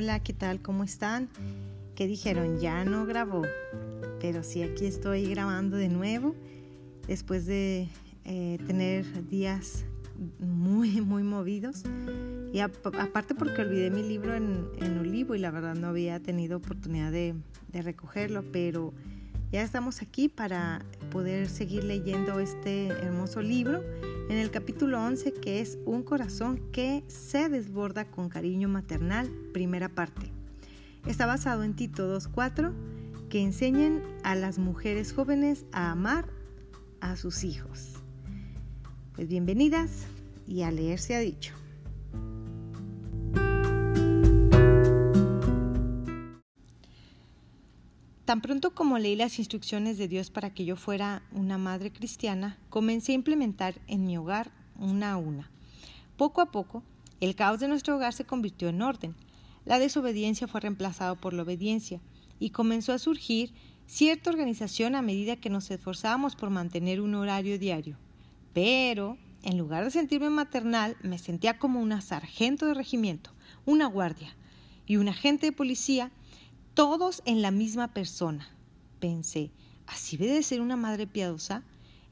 hola, ¿qué tal? ¿Cómo están? ¿Qué dijeron? Ya no grabó, pero sí aquí estoy grabando de nuevo después de eh, tener días muy, muy movidos. Y aparte porque olvidé mi libro en, en, Olivo y la verdad no había tenido oportunidad de recogerlo, pero ya estamos aquí para poder seguir leyendo este hermoso libro en el capítulo 11 que es Un corazón que se desborda con cariño maternal, primera parte. Está basado en Tito 2.4 que enseñen a las mujeres jóvenes a amar a sus hijos. Pues bienvenidas y a leer se ha dicho. Tan pronto como leí las instrucciones de Dios para que yo fuera una madre cristiana, comencé a implementar en mi hogar una a una. Poco a poco, el caos de nuestro hogar se convirtió en orden. La desobediencia fue reemplazada por la obediencia y comenzó a surgir cierta organización a medida que nos esforzábamos por mantener un horario diario. Pero, en lugar de sentirme maternal, me sentía como una sargento de regimiento, una guardia y un agente de policía todos en la misma persona. Pensé, ¿así debe de ser una madre piadosa?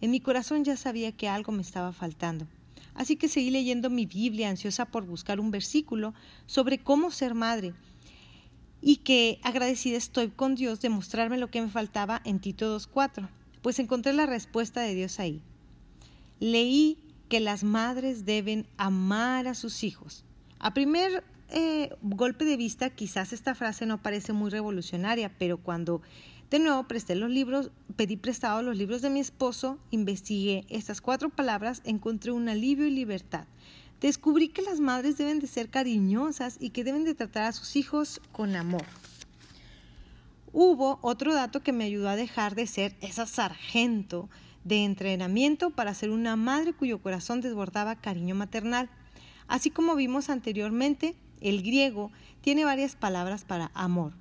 En mi corazón ya sabía que algo me estaba faltando. Así que seguí leyendo mi Biblia ansiosa por buscar un versículo sobre cómo ser madre y que agradecida estoy con Dios de mostrarme lo que me faltaba en Tito 2.4, pues encontré la respuesta de Dios ahí. Leí que las madres deben amar a sus hijos. A primer eh, golpe de vista, quizás esta frase no parece muy revolucionaria, pero cuando de nuevo presté los libros, pedí prestado los libros de mi esposo, investigué estas cuatro palabras, encontré un alivio y libertad. Descubrí que las madres deben de ser cariñosas y que deben de tratar a sus hijos con amor. Hubo otro dato que me ayudó a dejar de ser esa sargento de entrenamiento para ser una madre cuyo corazón desbordaba cariño maternal. Así como vimos anteriormente, el griego tiene varias palabras para amor.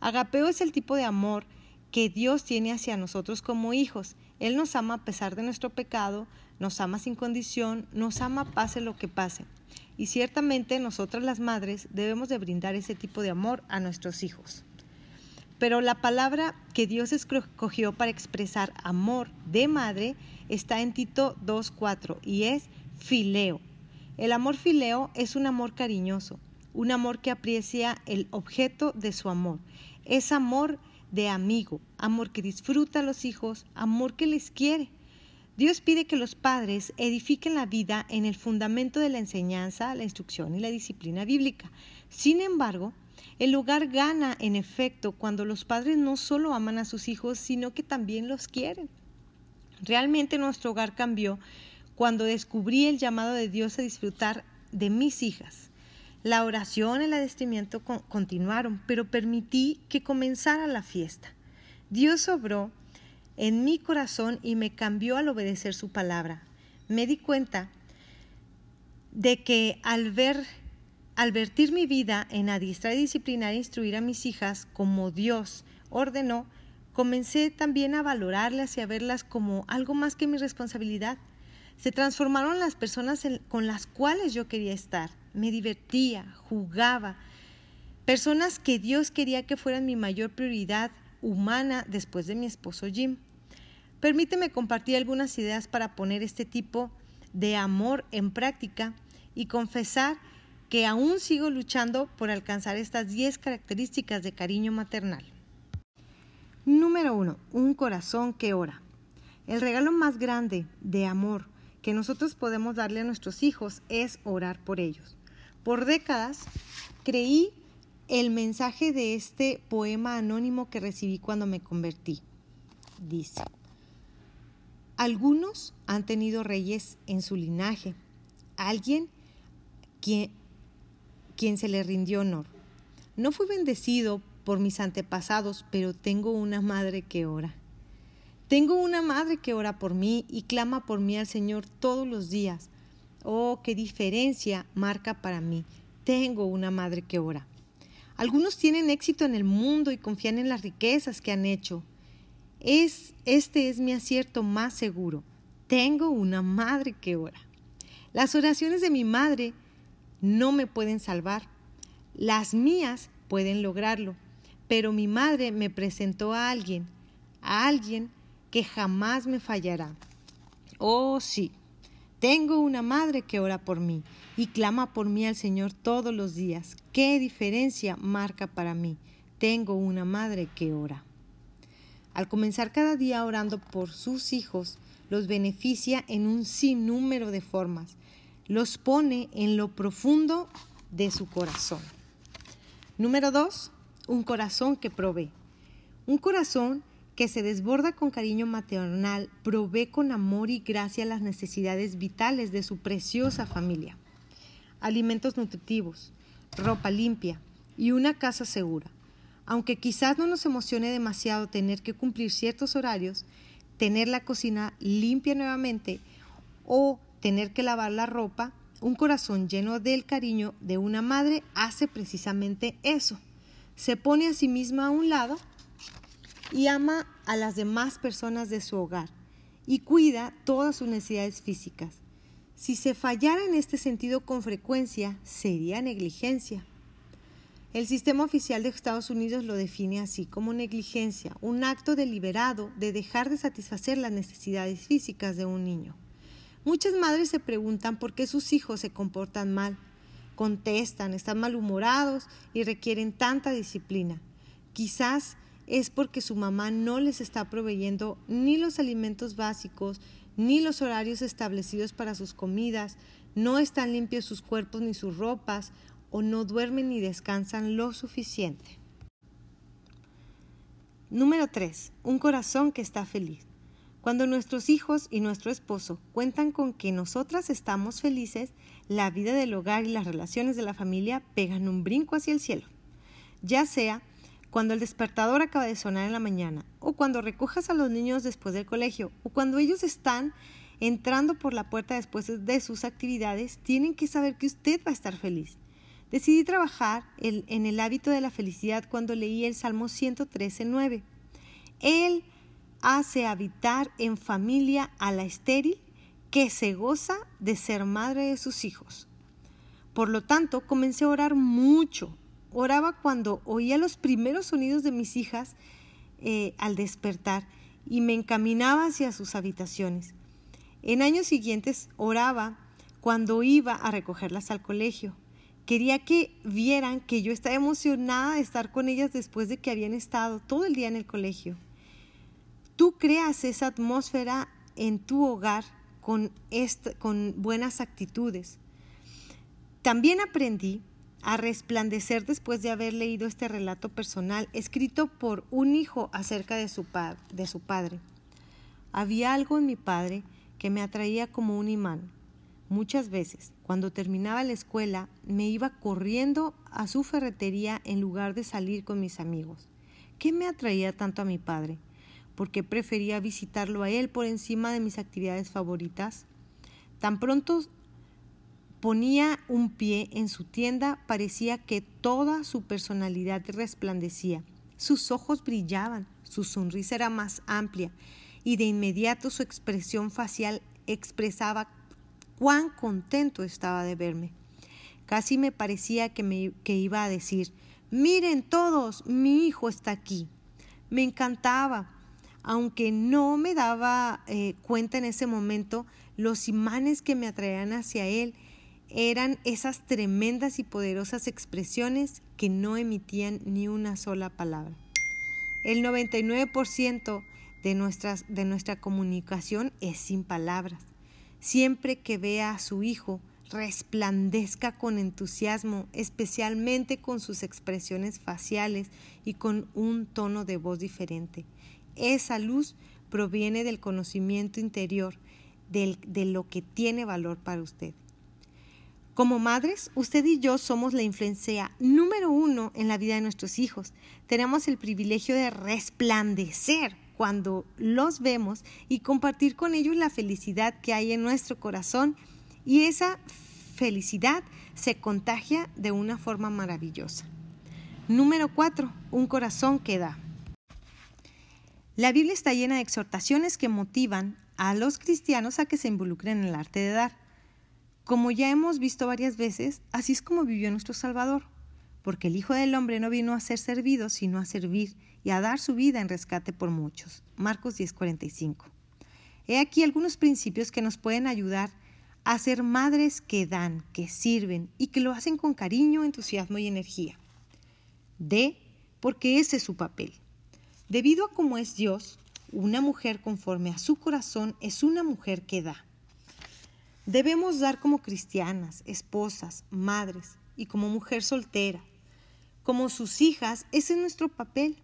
Agapeo es el tipo de amor que Dios tiene hacia nosotros como hijos. Él nos ama a pesar de nuestro pecado, nos ama sin condición, nos ama pase lo que pase. Y ciertamente nosotras las madres debemos de brindar ese tipo de amor a nuestros hijos. Pero la palabra que Dios escogió para expresar amor de madre está en Tito 2.4 y es fileo. El amor fileo es un amor cariñoso, un amor que aprecia el objeto de su amor. Es amor de amigo, amor que disfruta a los hijos, amor que les quiere. Dios pide que los padres edifiquen la vida en el fundamento de la enseñanza, la instrucción y la disciplina bíblica. Sin embargo, el hogar gana en efecto cuando los padres no solo aman a sus hijos, sino que también los quieren. Realmente nuestro hogar cambió cuando descubrí el llamado de Dios a disfrutar de mis hijas. La oración y el adestimiento continuaron, pero permití que comenzara la fiesta. Dios obró en mi corazón y me cambió al obedecer su palabra. Me di cuenta de que al ver al vertir mi vida en adiestrar y disciplinar e instruir a mis hijas como Dios ordenó, comencé también a valorarlas y a verlas como algo más que mi responsabilidad. Se transformaron las personas con las cuales yo quería estar me divertía, jugaba. Personas que Dios quería que fueran mi mayor prioridad humana después de mi esposo Jim. Permíteme compartir algunas ideas para poner este tipo de amor en práctica y confesar que aún sigo luchando por alcanzar estas 10 características de cariño maternal. Número 1. Un corazón que ora. El regalo más grande de amor que nosotros podemos darle a nuestros hijos es orar por ellos. Por décadas creí el mensaje de este poema anónimo que recibí cuando me convertí. Dice, algunos han tenido reyes en su linaje, alguien quien, quien se le rindió honor. No fui bendecido por mis antepasados, pero tengo una madre que ora. Tengo una madre que ora por mí y clama por mí al Señor todos los días. Oh, qué diferencia marca para mí. Tengo una madre que ora. Algunos tienen éxito en el mundo y confían en las riquezas que han hecho. Es, este es mi acierto más seguro. Tengo una madre que ora. Las oraciones de mi madre no me pueden salvar. Las mías pueden lograrlo, pero mi madre me presentó a alguien, a alguien que jamás me fallará. Oh, sí, tengo una madre que ora por mí y clama por mí al Señor todos los días. ¿Qué diferencia marca para mí? Tengo una madre que ora. Al comenzar cada día orando por sus hijos, los beneficia en un sinnúmero de formas. Los pone en lo profundo de su corazón. Número dos, un corazón que provee. Un corazón que se desborda con cariño maternal provee con amor y gracia las necesidades vitales de su preciosa familia. Alimentos nutritivos, ropa limpia y una casa segura. Aunque quizás no nos emocione demasiado tener que cumplir ciertos horarios, tener la cocina limpia nuevamente o tener que lavar la ropa, un corazón lleno del cariño de una madre hace precisamente eso. Se pone a sí misma a un lado y ama a las demás personas de su hogar y cuida todas sus necesidades físicas. Si se fallara en este sentido con frecuencia, sería negligencia. El sistema oficial de Estados Unidos lo define así como negligencia, un acto deliberado de dejar de satisfacer las necesidades físicas de un niño. Muchas madres se preguntan por qué sus hijos se comportan mal, contestan, están malhumorados y requieren tanta disciplina. Quizás es porque su mamá no les está proveyendo ni los alimentos básicos, ni los horarios establecidos para sus comidas, no están limpios sus cuerpos ni sus ropas, o no duermen ni descansan lo suficiente. Número 3. Un corazón que está feliz. Cuando nuestros hijos y nuestro esposo cuentan con que nosotras estamos felices, la vida del hogar y las relaciones de la familia pegan un brinco hacia el cielo. Ya sea cuando el despertador acaba de sonar en la mañana, o cuando recojas a los niños después del colegio, o cuando ellos están entrando por la puerta después de sus actividades, tienen que saber que usted va a estar feliz. Decidí trabajar en el hábito de la felicidad cuando leí el Salmo 113.9. Él hace habitar en familia a la estéril que se goza de ser madre de sus hijos. Por lo tanto, comencé a orar mucho. Oraba cuando oía los primeros sonidos de mis hijas eh, al despertar y me encaminaba hacia sus habitaciones. En años siguientes oraba cuando iba a recogerlas al colegio. Quería que vieran que yo estaba emocionada de estar con ellas después de que habían estado todo el día en el colegio. Tú creas esa atmósfera en tu hogar con, con buenas actitudes. También aprendí a resplandecer después de haber leído este relato personal escrito por un hijo acerca de su, de su padre. Había algo en mi padre que me atraía como un imán. Muchas veces, cuando terminaba la escuela, me iba corriendo a su ferretería en lugar de salir con mis amigos. ¿Qué me atraía tanto a mi padre? ¿Por qué prefería visitarlo a él por encima de mis actividades favoritas? Tan pronto ponía un pie en su tienda, parecía que toda su personalidad resplandecía. Sus ojos brillaban, su sonrisa era más amplia y de inmediato su expresión facial expresaba cuán contento estaba de verme. Casi me parecía que, me, que iba a decir, miren todos, mi hijo está aquí. Me encantaba, aunque no me daba eh, cuenta en ese momento, los imanes que me atraían hacia él eran esas tremendas y poderosas expresiones que no emitían ni una sola palabra. El 99% de, nuestras, de nuestra comunicación es sin palabras siempre que vea a su hijo, resplandezca con entusiasmo, especialmente con sus expresiones faciales y con un tono de voz diferente. Esa luz proviene del conocimiento interior, de lo que tiene valor para usted. Como madres, usted y yo somos la influencia número uno en la vida de nuestros hijos. Tenemos el privilegio de resplandecer cuando los vemos y compartir con ellos la felicidad que hay en nuestro corazón y esa felicidad se contagia de una forma maravillosa. Número 4. Un corazón que da. La Biblia está llena de exhortaciones que motivan a los cristianos a que se involucren en el arte de dar. Como ya hemos visto varias veces, así es como vivió nuestro Salvador. porque el Hijo del Hombre no vino a ser servido, sino a servir y a dar su vida en rescate por muchos. Marcos 10:45. He aquí algunos principios que nos pueden ayudar a ser madres que dan, que sirven y que lo hacen con cariño, entusiasmo y energía. D, porque ese es su papel. Debido a cómo es Dios, una mujer conforme a su corazón es una mujer que da. Debemos dar como cristianas, esposas, madres y como mujer soltera. Como sus hijas, ese es nuestro papel,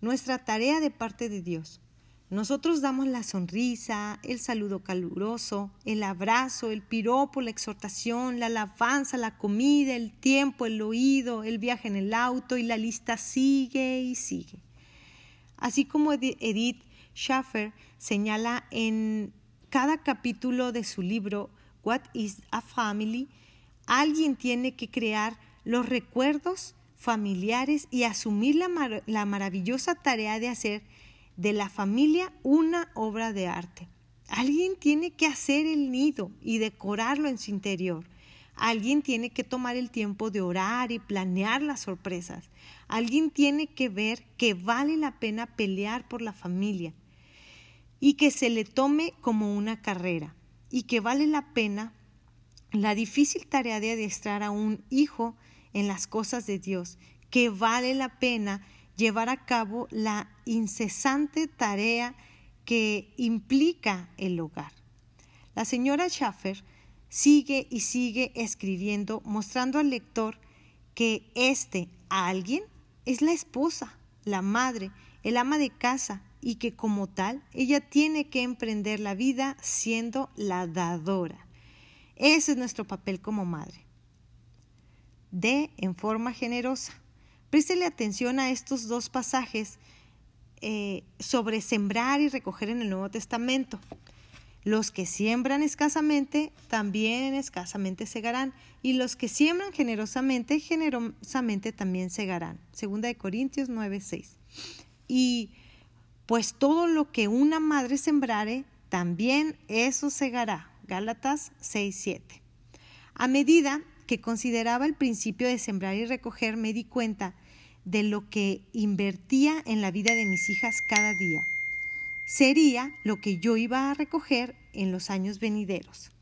nuestra tarea de parte de Dios. Nosotros damos la sonrisa, el saludo caluroso, el abrazo, el piropo, la exhortación, la alabanza, la comida, el tiempo, el oído, el viaje en el auto y la lista sigue y sigue. Así como Edith Schaffer señala en cada capítulo de su libro What is a Family, alguien tiene que crear los recuerdos familiares y asumir la, la maravillosa tarea de hacer de la familia una obra de arte. Alguien tiene que hacer el nido y decorarlo en su interior. Alguien tiene que tomar el tiempo de orar y planear las sorpresas. Alguien tiene que ver que vale la pena pelear por la familia y que se le tome como una carrera y que vale la pena la difícil tarea de adiestrar a un hijo en las cosas de Dios, que vale la pena llevar a cabo la incesante tarea que implica el hogar. La señora Schaffer sigue y sigue escribiendo, mostrando al lector que este alguien es la esposa, la madre, el ama de casa y que como tal ella tiene que emprender la vida siendo la dadora. Ese es nuestro papel como madre. De en forma generosa. Préstele atención a estos dos pasajes eh, sobre sembrar y recoger en el Nuevo Testamento. Los que siembran escasamente, también escasamente segarán, y los que siembran generosamente, generosamente también segarán. Segunda de Corintios 9:6. Y pues todo lo que una madre sembrare, también eso segará. Gálatas 6:7. A medida que consideraba el principio de sembrar y recoger, me di cuenta de lo que invertía en la vida de mis hijas cada día. Sería lo que yo iba a recoger en los años venideros.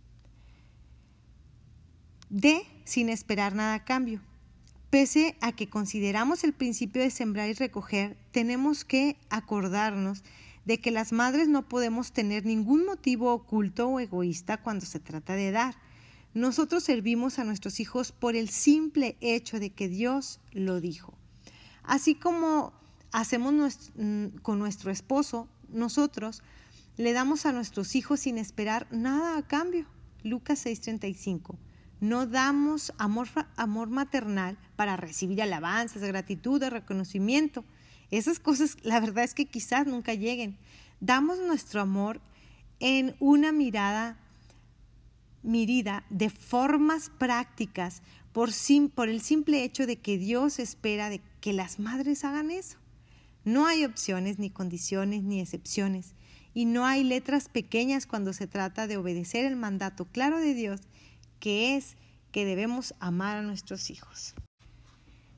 D. Sin esperar nada a cambio. Pese a que consideramos el principio de sembrar y recoger, tenemos que acordarnos de que las madres no podemos tener ningún motivo oculto o egoísta cuando se trata de dar. Nosotros servimos a nuestros hijos por el simple hecho de que Dios lo dijo. Así como hacemos mm, con nuestro esposo, nosotros le damos a nuestros hijos sin esperar nada a cambio. Lucas 6:35. No damos amor, amor maternal para recibir alabanzas, gratitud, reconocimiento. Esas cosas, la verdad es que quizás nunca lleguen. Damos nuestro amor en una mirada mirida de formas prácticas por, por el simple hecho de que Dios espera de que las madres hagan eso. No hay opciones, ni condiciones, ni excepciones. Y no hay letras pequeñas cuando se trata de obedecer el mandato claro de Dios, que es que debemos amar a nuestros hijos.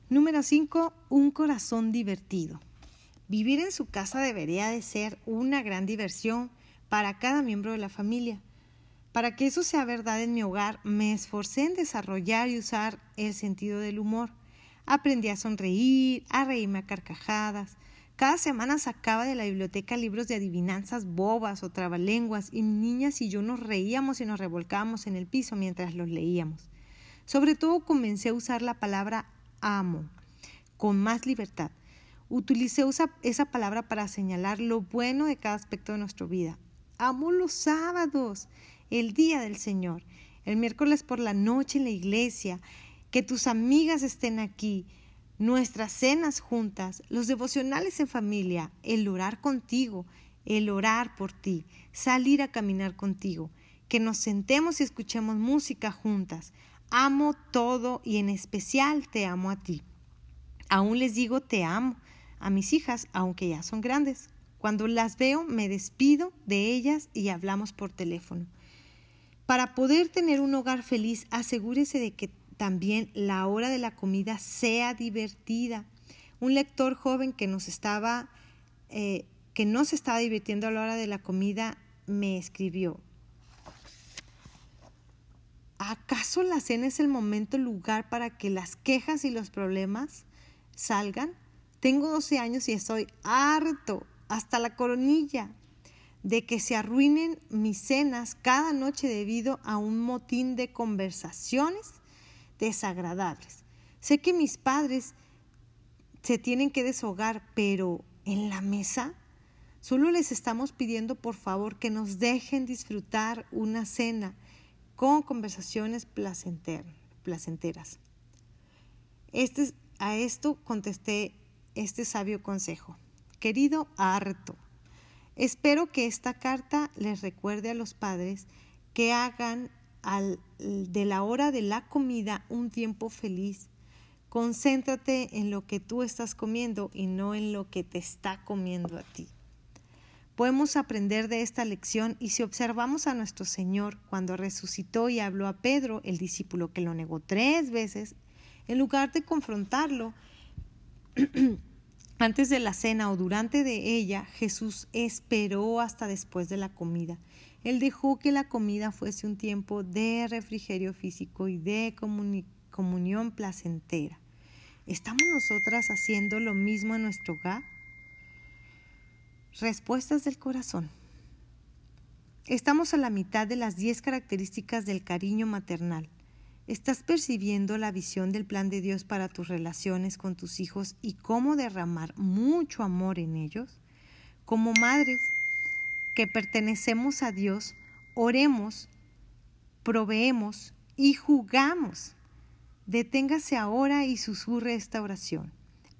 Número 5. Un corazón divertido. Vivir en su casa debería de ser una gran diversión para cada miembro de la familia. Para que eso sea verdad en mi hogar, me esforcé en desarrollar y usar el sentido del humor. Aprendí a sonreír, a reírme a carcajadas. Cada semana sacaba de la biblioteca libros de adivinanzas bobas o trabalenguas y niñas y yo nos reíamos y nos revolcábamos en el piso mientras los leíamos. Sobre todo comencé a usar la palabra amo con más libertad. Utilicé esa palabra para señalar lo bueno de cada aspecto de nuestra vida. Amo los sábados, el día del Señor, el miércoles por la noche en la iglesia, que tus amigas estén aquí, nuestras cenas juntas, los devocionales en familia, el orar contigo, el orar por ti, salir a caminar contigo, que nos sentemos y escuchemos música juntas. Amo todo y en especial te amo a ti. Aún les digo te amo a mis hijas, aunque ya son grandes. Cuando las veo me despido de ellas y hablamos por teléfono. Para poder tener un hogar feliz, asegúrese de que también la hora de la comida sea divertida. Un lector joven que nos estaba, eh, que no se estaba divirtiendo a la hora de la comida, me escribió. ¿Acaso la cena es el momento, lugar para que las quejas y los problemas salgan? Tengo 12 años y estoy harto, hasta la coronilla, de que se arruinen mis cenas cada noche debido a un motín de conversaciones desagradables. Sé que mis padres se tienen que deshogar, pero en la mesa solo les estamos pidiendo por favor que nos dejen disfrutar una cena con conversaciones placenteras. Este, a esto contesté este sabio consejo. Querido harto, espero que esta carta les recuerde a los padres que hagan de la hora de la comida un tiempo feliz. Concéntrate en lo que tú estás comiendo y no en lo que te está comiendo a ti. Podemos aprender de esta lección y si observamos a nuestro Señor cuando resucitó y habló a Pedro, el discípulo que lo negó tres veces, en lugar de confrontarlo antes de la cena o durante de ella, Jesús esperó hasta después de la comida. Él dejó que la comida fuese un tiempo de refrigerio físico y de comunión placentera. ¿Estamos nosotras haciendo lo mismo en nuestro hogar? Respuestas del corazón. Estamos a la mitad de las 10 características del cariño maternal. ¿Estás percibiendo la visión del plan de Dios para tus relaciones con tus hijos y cómo derramar mucho amor en ellos? Como madres que pertenecemos a Dios, oremos, proveemos y jugamos. Deténgase ahora y susurre esta oración.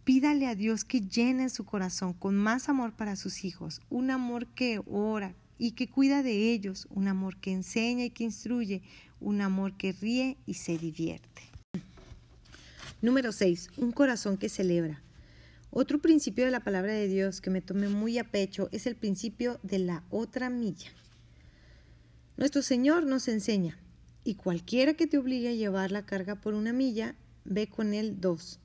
Pídale a Dios que llene su corazón con más amor para sus hijos, un amor que ora y que cuida de ellos, un amor que enseña y que instruye, un amor que ríe y se divierte. Número 6. Un corazón que celebra. Otro principio de la palabra de Dios que me tomé muy a pecho es el principio de la otra milla. Nuestro Señor nos enseña, y cualquiera que te obligue a llevar la carga por una milla, ve con él dos.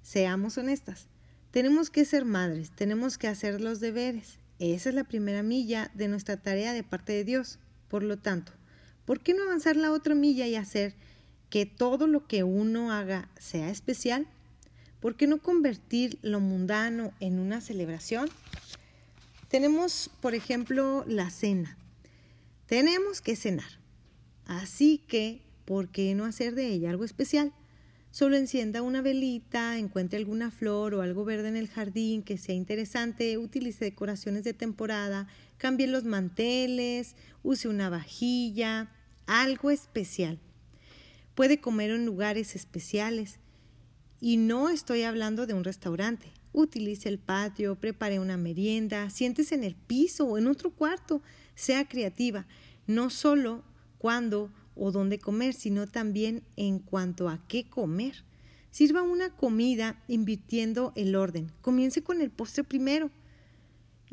Seamos honestas. Tenemos que ser madres, tenemos que hacer los deberes. Esa es la primera milla de nuestra tarea de parte de Dios. Por lo tanto, ¿por qué no avanzar la otra milla y hacer que todo lo que uno haga sea especial? ¿Por qué no convertir lo mundano en una celebración? Tenemos, por ejemplo, la cena. Tenemos que cenar. Así que, ¿por qué no hacer de ella algo especial? Solo encienda una velita, encuentre alguna flor o algo verde en el jardín que sea interesante, utilice decoraciones de temporada, cambie los manteles, use una vajilla, algo especial. Puede comer en lugares especiales. Y no estoy hablando de un restaurante. Utilice el patio, prepare una merienda, siéntese en el piso o en otro cuarto. Sea creativa, no solo cuando o dónde comer, sino también en cuanto a qué comer. Sirva una comida invirtiendo el orden. Comience con el postre primero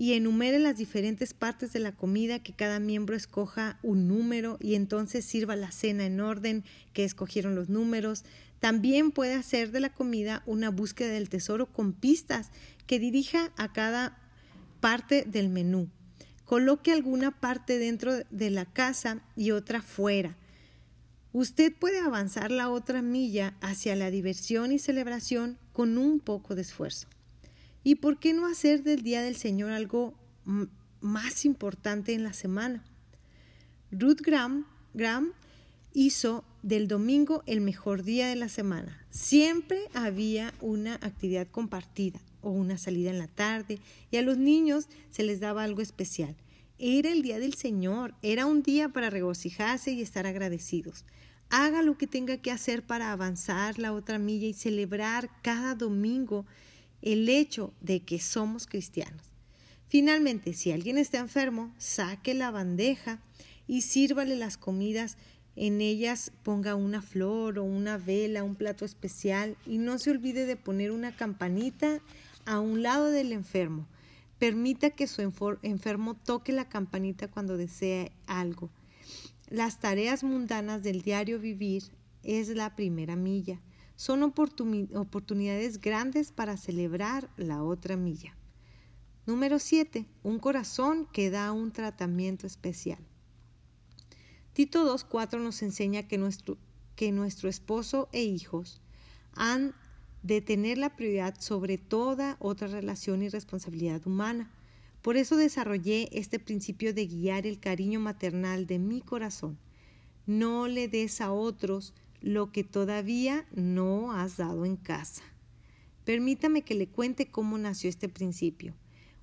y enumere las diferentes partes de la comida que cada miembro escoja un número y entonces sirva la cena en orden que escogieron los números. También puede hacer de la comida una búsqueda del tesoro con pistas que dirija a cada parte del menú. Coloque alguna parte dentro de la casa y otra fuera. Usted puede avanzar la otra milla hacia la diversión y celebración con un poco de esfuerzo. ¿Y por qué no hacer del Día del Señor algo más importante en la semana? Ruth Graham, hizo del domingo el mejor día de la semana. Siempre había una actividad compartida o una salida en la tarde y a los niños se les daba algo especial. Era el día del Señor, era un día para regocijarse y estar agradecidos. Haga lo que tenga que hacer para avanzar la otra milla y celebrar cada domingo el hecho de que somos cristianos. Finalmente, si alguien está enfermo, saque la bandeja y sírvale las comidas. En ellas ponga una flor o una vela, un plato especial y no se olvide de poner una campanita a un lado del enfermo. Permita que su enfermo toque la campanita cuando desee algo. Las tareas mundanas del diario vivir es la primera milla. Son oportunidades grandes para celebrar la otra milla. Número 7. Un corazón que da un tratamiento especial. Tito 2.4 nos enseña que nuestro, que nuestro esposo e hijos han de tener la prioridad sobre toda otra relación y responsabilidad humana. Por eso desarrollé este principio de guiar el cariño maternal de mi corazón. No le des a otros lo que todavía no has dado en casa. Permítame que le cuente cómo nació este principio.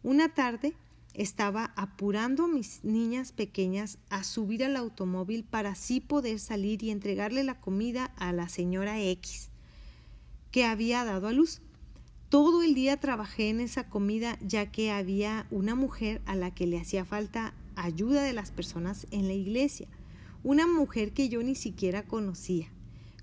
Una tarde estaba apurando a mis niñas pequeñas a subir al automóvil para así poder salir y entregarle la comida a la señora X que había dado a luz. Todo el día trabajé en esa comida ya que había una mujer a la que le hacía falta ayuda de las personas en la iglesia, una mujer que yo ni siquiera conocía.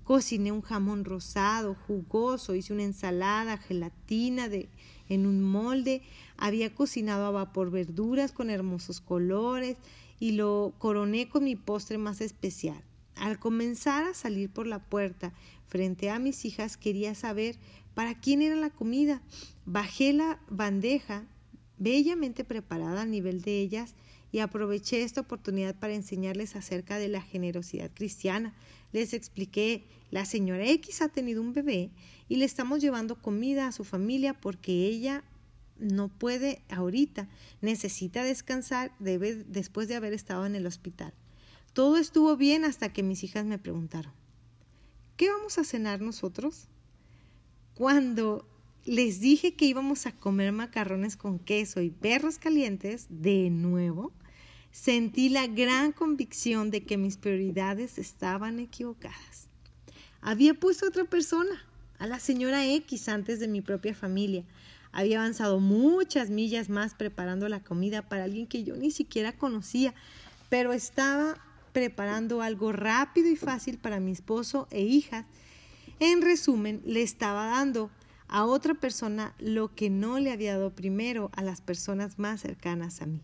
Cociné un jamón rosado, jugoso, hice una ensalada, gelatina de, en un molde, había cocinado a vapor verduras con hermosos colores y lo coroné con mi postre más especial. Al comenzar a salir por la puerta frente a mis hijas quería saber para quién era la comida. Bajé la bandeja bellamente preparada al nivel de ellas y aproveché esta oportunidad para enseñarles acerca de la generosidad cristiana. Les expliqué, la señora X ha tenido un bebé y le estamos llevando comida a su familia porque ella no puede ahorita, necesita descansar después de haber estado en el hospital. Todo estuvo bien hasta que mis hijas me preguntaron, ¿qué vamos a cenar nosotros? Cuando les dije que íbamos a comer macarrones con queso y perros calientes, de nuevo, sentí la gran convicción de que mis prioridades estaban equivocadas. Había puesto a otra persona, a la señora X, antes de mi propia familia. Había avanzado muchas millas más preparando la comida para alguien que yo ni siquiera conocía, pero estaba preparando algo rápido y fácil para mi esposo e hijas. En resumen, le estaba dando a otra persona lo que no le había dado primero a las personas más cercanas a mí.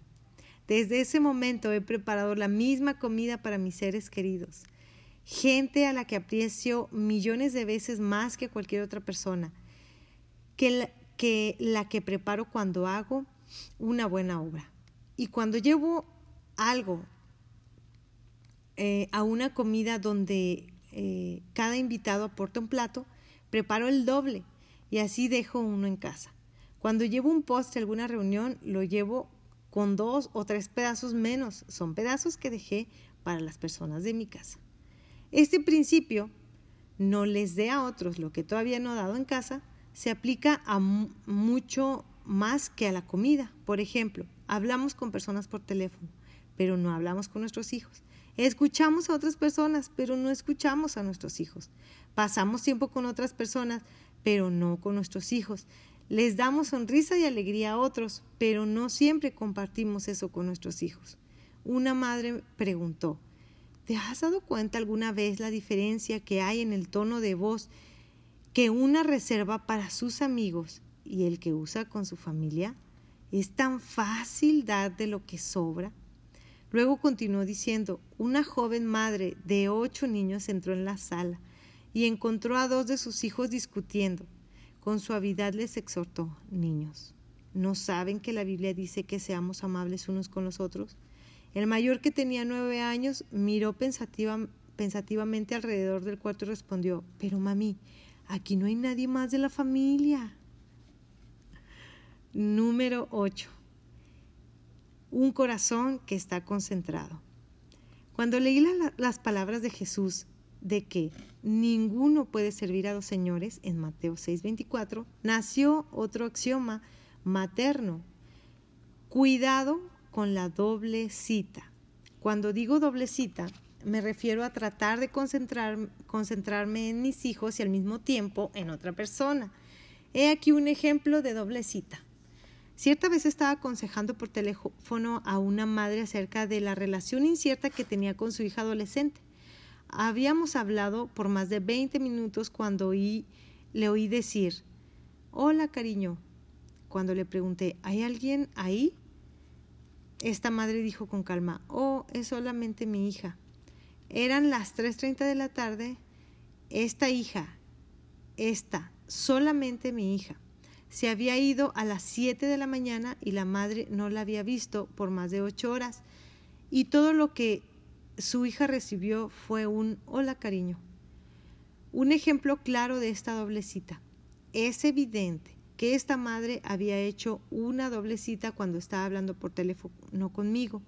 Desde ese momento he preparado la misma comida para mis seres queridos, gente a la que aprecio millones de veces más que cualquier otra persona, que la que, preparo cuando hago una buena obra. Y cuando llevo algo eh, a una comida donde eh, cada invitado aporta un plato, preparo el doble y así dejo uno en casa. Cuando llevo un postre a alguna reunión, lo llevo con dos o tres pedazos menos. Son pedazos que dejé para las personas de mi casa. Este principio, no les dé a otros lo que todavía no he dado en casa, se aplica a mucho más que a la comida. Por ejemplo, hablamos con personas por teléfono, pero no hablamos con nuestros hijos. Escuchamos a otras personas, pero no escuchamos a nuestros hijos. Pasamos tiempo con otras personas, pero no con nuestros hijos. Les damos sonrisa y alegría a otros, pero no siempre compartimos eso con nuestros hijos. Una madre preguntó, ¿te has dado cuenta alguna vez la diferencia que hay en el tono de voz que una reserva para sus amigos y el que usa con su familia? ¿Es tan fácil dar de lo que sobra? Luego continuó diciendo, una joven madre de ocho niños entró en la sala y encontró a dos de sus hijos discutiendo. Con suavidad les exhortó, niños, ¿no saben que la Biblia dice que seamos amables unos con los otros? El mayor, que tenía nueve años, miró pensativamente alrededor del cuarto y respondió, pero mami, aquí no hay nadie más de la familia. Número 8. Un corazón que está concentrado. Cuando leí las palabras de Jesús de que ninguno puede servir a dos señores en Mateo 6:24, nació otro axioma materno. Cuidado con la doble cita. Cuando digo doble cita, me refiero a tratar de concentrar, concentrarme en mis hijos y al mismo tiempo en otra persona. He aquí un ejemplo de doble cita. Cierta vez estaba aconsejando por teléfono a una madre acerca de la relación incierta que tenía con su hija adolescente. Habíamos hablado por más de 20 minutos cuando le oí decir, hola cariño. Cuando le pregunté, ¿hay alguien ahí? Esta madre dijo con calma, oh, es solamente mi hija. Eran las 3.30 de la tarde esta hija, esta, solamente mi hija, se había ido a las 7 de la mañana y la madre no la había visto por más de ocho horas. Y todo lo que su hija recibió fue un hola cariño. Un ejemplo claro de esta doble cita. Es evidente que esta madre había hecho una doble cita cuando estaba hablando por teléfono conmigo,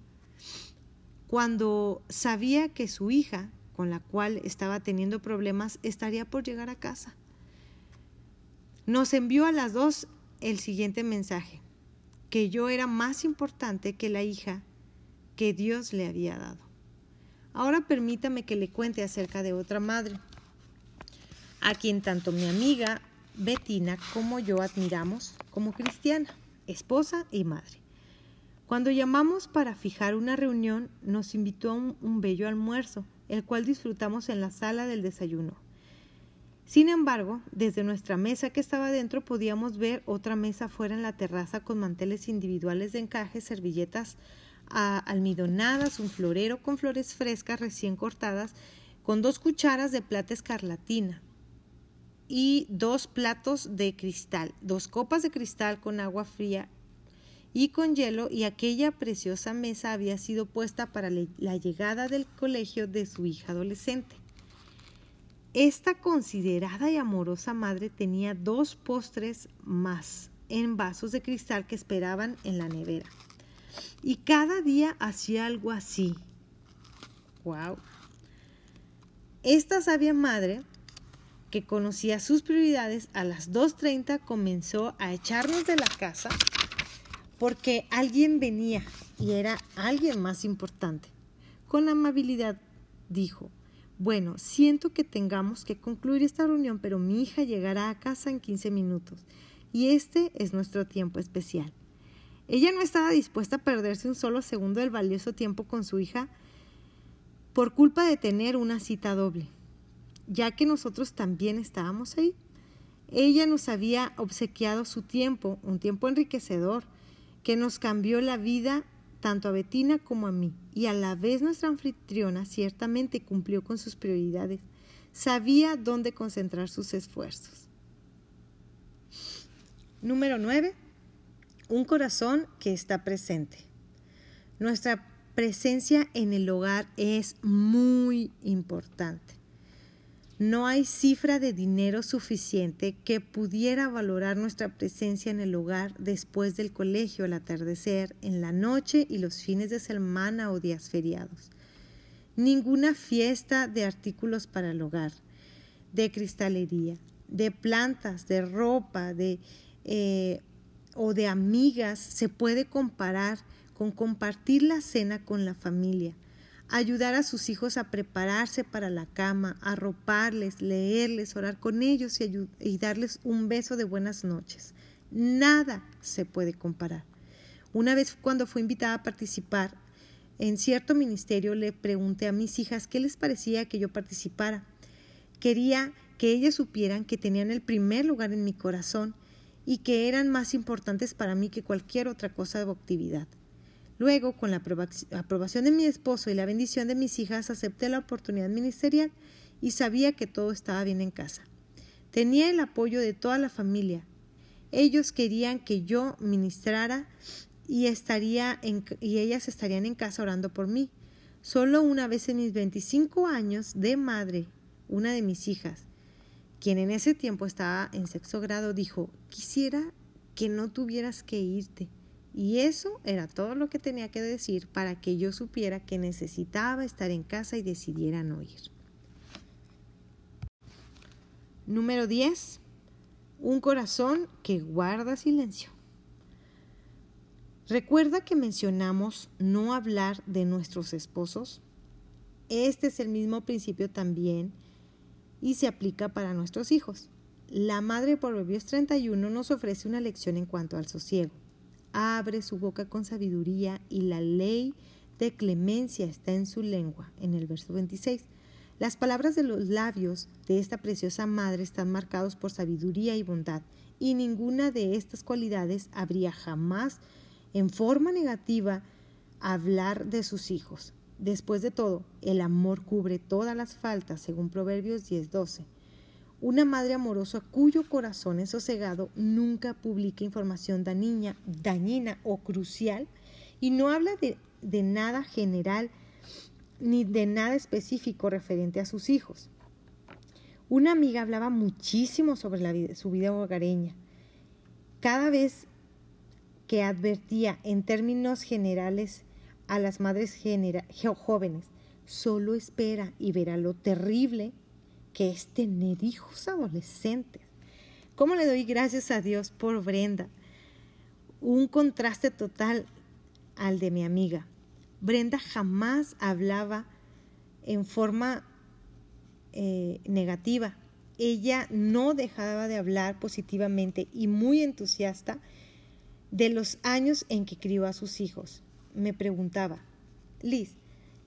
cuando sabía que su hija, con la cual estaba teniendo problemas, estaría por llegar a casa. Nos envió a las dos el siguiente mensaje, que yo era más importante que la hija que Dios le había dado. Ahora permítame que le cuente acerca de otra madre, a quien tanto mi amiga Bettina como yo admiramos como cristiana, esposa y madre. Cuando llamamos para fijar una reunión, nos invitó a un, un bello almuerzo, el cual disfrutamos en la sala del desayuno. Sin embargo, desde nuestra mesa que estaba dentro podíamos ver otra mesa fuera en la terraza con manteles individuales de encaje, servilletas almidonadas, un florero con flores frescas recién cortadas, con dos cucharas de plata escarlatina y dos platos de cristal, dos copas de cristal con agua fría y con hielo y aquella preciosa mesa había sido puesta para la llegada del colegio de su hija adolescente. Esta considerada y amorosa madre tenía dos postres más en vasos de cristal que esperaban en la nevera. Y cada día hacía algo así. ¡Wow! Esta sabia madre, que conocía sus prioridades, a las 2.30 comenzó a echarnos de la casa porque alguien venía y era alguien más importante. Con amabilidad dijo, bueno, siento que tengamos que concluir esta reunión, pero mi hija llegará a casa en 15 minutos y este es nuestro tiempo especial. Ella no estaba dispuesta a perderse un solo segundo del valioso tiempo con su hija por culpa de tener una cita doble, ya que nosotros también estábamos ahí. Ella nos había obsequiado su tiempo, un tiempo enriquecedor, que nos cambió la vida tanto a Betina como a mí, y a la vez nuestra anfitriona ciertamente cumplió con sus prioridades. Sabía dónde concentrar sus esfuerzos. Número 9. Un corazón que está presente. Nuestra presencia en el hogar es muy importante. No hay cifra de dinero suficiente que pudiera valorar nuestra presencia en el hogar después del colegio al atardecer, en la noche y los fines de semana o días feriados. Ninguna fiesta de artículos para el hogar, de cristalería, de plantas, de ropa, de, eh, o de amigas se puede comparar con compartir la cena con la familia ayudar a sus hijos a prepararse para la cama, arroparles, leerles, orar con ellos y, darles un beso de buenas noches. Nada se puede comparar. Una vez cuando fui invitada a participar en cierto ministerio, le pregunté a mis hijas qué les parecía que yo participara. Quería que ellas supieran que tenían el primer lugar en mi corazón y que eran más importantes para mí que cualquier otra cosa de actividad. Luego, con la aprobación de mi esposo y la bendición de mis hijas, acepté la oportunidad ministerial y sabía que todo estaba bien en casa. Tenía el apoyo de toda la familia. Ellos querían que yo ministrara y, estaría y ellas estarían en casa orando por mí. Solo una vez en mis 25 años de madre, una de mis hijas, quien en ese tiempo estaba en sexto grado, dijo, quisiera que no tuvieras que irte y eso era todo lo que tenía que decir para que yo supiera que necesitaba estar en casa y decidiera no ir. Número 10. Un corazón que guarda silencio. ¿Recuerda que mencionamos no hablar de nuestros esposos? Este es el mismo principio también y se aplica para nuestros hijos. La madre de Proverbios 31 nos ofrece una lección en cuanto al sosiego abre su boca con sabiduría y la ley de clemencia está en su lengua, en el verso 26. Las palabras de los labios de esta preciosa madre están marcados por sabiduría y bondad, y ninguna de estas cualidades habría jamás en forma negativa hablar de sus hijos. Después de todo, el amor cubre todas las faltas, según Proverbios 10:12. Una madre amorosa cuyo corazón es sosegado nunca publica información dañina, o crucial y no habla de, nada general ni de nada específico referente a sus hijos. Una amiga hablaba muchísimo sobre su vida hogareña. Cada vez que advertía en términos generales a las madres jóvenes, solo espera y verá lo terrible que es tener hijos adolescentes. ¿Cómo le doy gracias a Dios por Brenda? Un contraste total al de mi amiga. Brenda jamás hablaba en forma eh, negativa. Ella no dejaba de hablar positivamente y muy entusiasta de los años en que crió a sus hijos. Me preguntaba, Liz,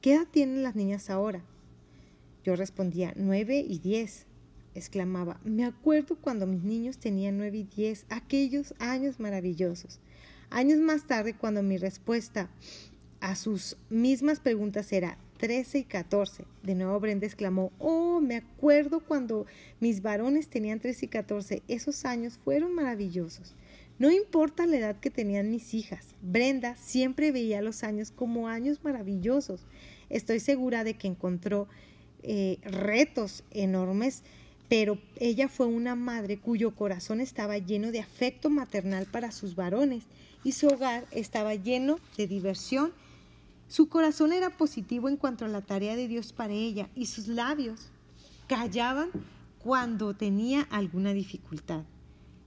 ¿qué edad tienen las niñas ahora? Yo respondía, nueve y diez. Exclamaba, me acuerdo cuando mis niños tenían nueve y diez, aquellos años maravillosos. Años más tarde, cuando mi respuesta a sus mismas preguntas era 13 y 14. De nuevo Brenda exclamó, oh, me acuerdo cuando mis varones tenían 13 y 14. Esos años fueron maravillosos. No importa la edad que tenían mis hijas, Brenda siempre veía los años como años maravillosos. Estoy segura de que encontró eh, retos enormes, pero ella fue una madre cuyo corazón estaba lleno de afecto maternal para sus varones y su hogar estaba lleno de diversión. Su corazón era positivo en cuanto a la tarea de Dios para ella y sus labios callaban cuando tenía alguna dificultad.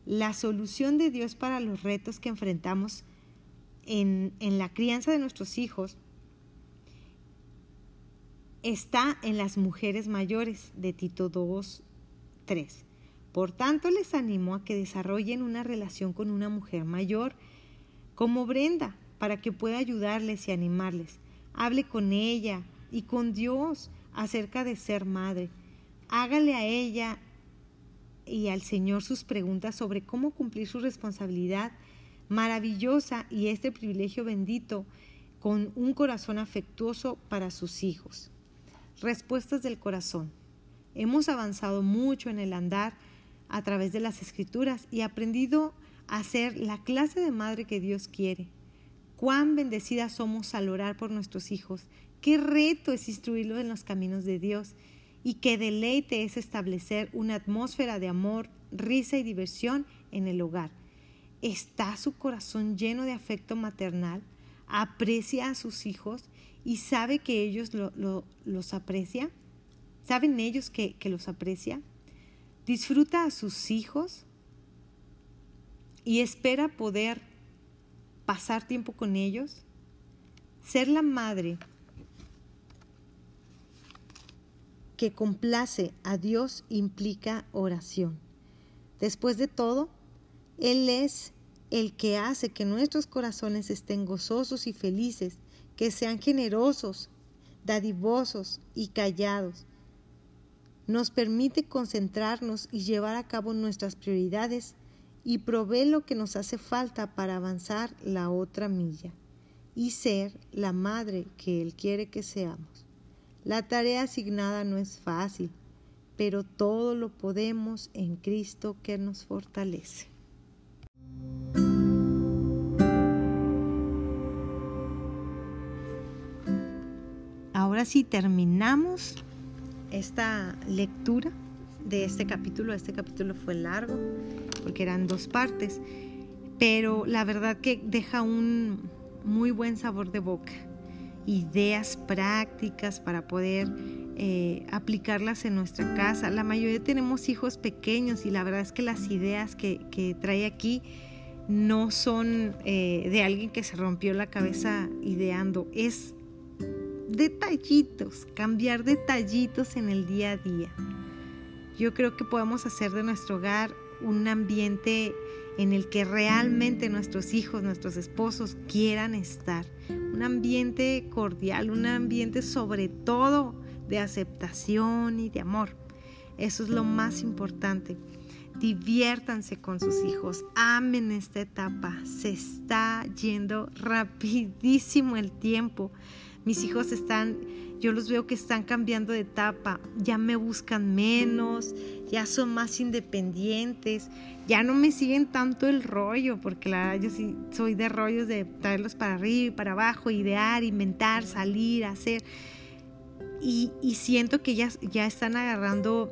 La solución de Dios para los retos que enfrentamos en, en la crianza de nuestros hijos está en las mujeres mayores de Tito 2, 3. Por tanto, les animo a que desarrollen una relación con una mujer mayor como Brenda para que pueda ayudarles y animarles. Hable con ella y con Dios acerca de ser madre. Hágale a ella y al Señor sus preguntas sobre cómo cumplir su responsabilidad maravillosa y este privilegio bendito con un corazón afectuoso para sus hijos. Respuestas del corazón. Hemos avanzado mucho en el andar a través de las escrituras y aprendido a ser la clase de madre que Dios quiere. Cuán bendecidas somos al orar por nuestros hijos. Qué reto es instruirlos en los caminos de Dios y qué deleite es establecer una atmósfera de amor, risa y diversión en el hogar. ¿Está su corazón lleno de afecto maternal? ¿Aprecia a sus hijos y sabe que ellos los aprecia? ¿Saben ellos que, que los aprecia? ¿Disfruta a sus hijos? y espera poder pasar tiempo con ellos? Ser la madre que complace a Dios implica oración. Después de todo, Él es el que hace que nuestros corazones estén gozosos y felices, que sean generosos, dadivosos y callados. Nos permite concentrarnos y llevar a cabo nuestras prioridades y provee lo que nos hace falta para avanzar la otra milla y ser la madre que Él quiere que seamos. La tarea asignada no es fácil, pero todo lo podemos en Cristo que nos fortalece. Ahora sí terminamos esta lectura de este capítulo. Este capítulo fue largo porque eran dos partes, pero la verdad que deja un muy buen sabor de boca ideas prácticas para poder eh, aplicarlas en nuestra casa. La mayoría tenemos hijos pequeños y la verdad es que las ideas que, trae aquí no son eh, de alguien que se rompió la cabeza ideando, es detallitos, cambiar detallitos en el día a día. Yo creo que podemos hacer de nuestro hogar un ambiente en el que realmente nuestros hijos, nuestros esposos quieran estar. Un ambiente cordial, un ambiente sobre todo de aceptación y de amor. Eso es lo más importante. Diviértanse con sus hijos, amen esta etapa. Se está yendo rapidísimo el tiempo. Mis hijos están, yo los veo que están cambiando de etapa, ya me buscan menos, ya son más independientes, ya no me siguen tanto el rollo, porque la yo sí soy de rollos de traerlos para arriba y para abajo, idear, inventar, salir, hacer. Y, siento que ya, ya están agarrando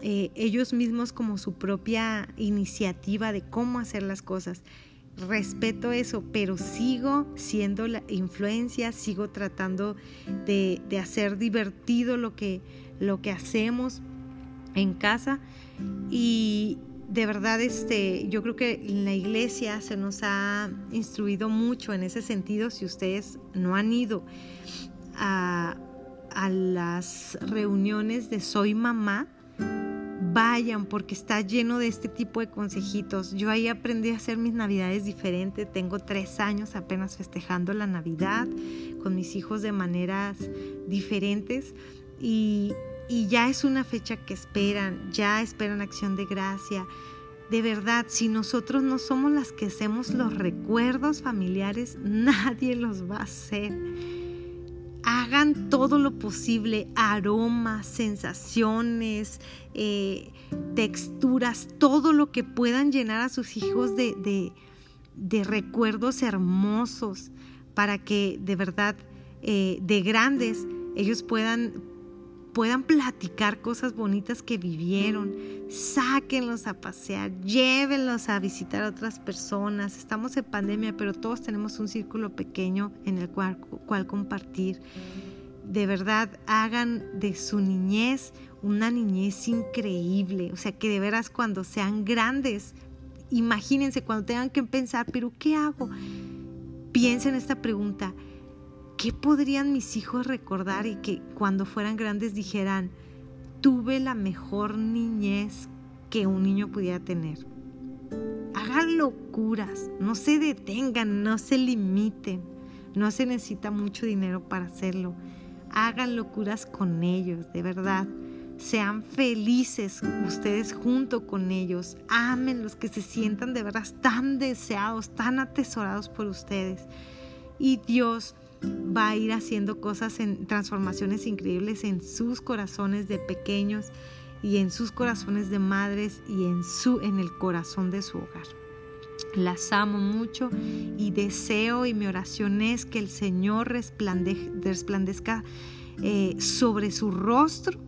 eh, ellos mismos como su propia iniciativa de cómo hacer las cosas respeto eso, pero sigo siendo la influencia, sigo tratando de, hacer divertido lo que, lo que hacemos en casa. Y de verdad este, yo creo que la iglesia se nos ha instruido mucho en ese sentido, si ustedes no han ido a, a las reuniones de Soy Mamá, vayan porque está lleno de este tipo de consejitos. Yo ahí aprendí a hacer mis navidades diferentes. Tengo tres años apenas festejando la Navidad con mis hijos de maneras diferentes y, y ya es una fecha que esperan, ya esperan acción de gracia. De verdad, si nosotros no somos las que hacemos los recuerdos familiares, nadie los va a hacer hagan todo lo posible, aromas, sensaciones, eh, texturas, todo lo que puedan llenar a sus hijos de, recuerdos hermosos para que de verdad eh, de grandes ellos puedan puedan platicar cosas bonitas que vivieron, sáquenlos a pasear, llévenlos a visitar a otras personas. Estamos en pandemia, pero todos tenemos un círculo pequeño en el cual, compartir. De verdad, hagan de su niñez una niñez increíble. O sea, que de veras cuando sean grandes, imagínense cuando tengan que pensar, pero ¿qué hago? Piensen esta pregunta ¿qué podrían mis hijos recordar y que cuando fueran grandes dijeran, tuve la mejor niñez que un niño pudiera tener? Hagan locuras, no se detengan, no se limiten, no se necesita mucho dinero para hacerlo. Hagan locuras con ellos, de verdad. Sean felices ustedes junto con ellos. Amen los que se sientan de verdad tan deseados, tan atesorados por ustedes. Y Dios va a ir haciendo cosas en transformaciones increíbles en sus corazones de pequeños y en sus corazones de madres y en su en el corazón de su hogar. Las amo mucho y deseo y mi oración es que el Señor resplandezca eh, sobre su rostro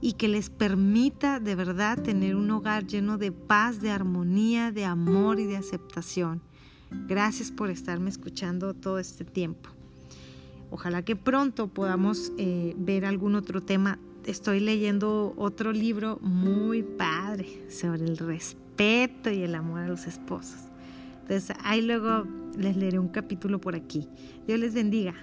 y que les permita de verdad tener un hogar lleno de paz, de armonía, de amor y de aceptación. Gracias por estarme escuchando todo este tiempo. Ojalá que pronto podamos eh, ver algún otro tema. Estoy leyendo otro libro muy padre sobre el respeto y el amor a los esposos. Entonces ahí luego les leeré un capítulo por aquí. Dios les bendiga.